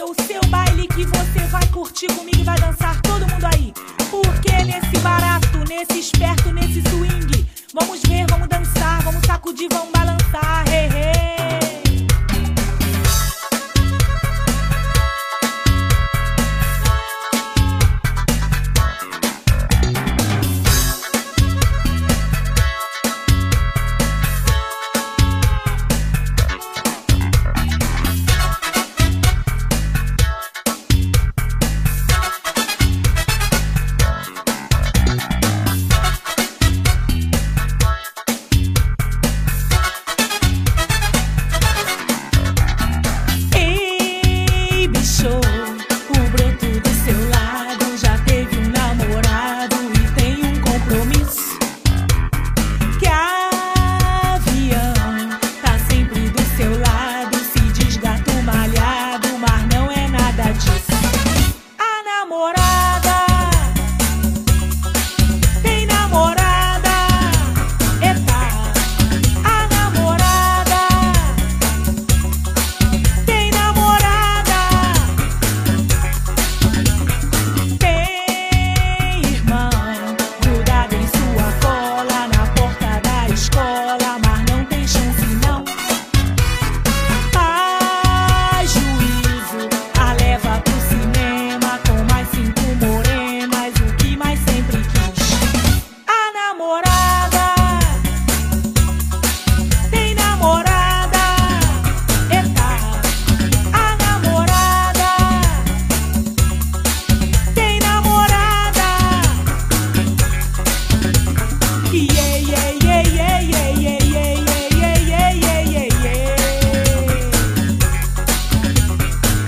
ser o seu baile que você vai curtir comigo e vai dançar todo mundo aí. Porque nesse barato, nesse esperto, nesse swing, vamos ver, vamos dançar, vamos sacudir, vamos balançar.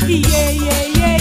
Yeah, yeah, yeah.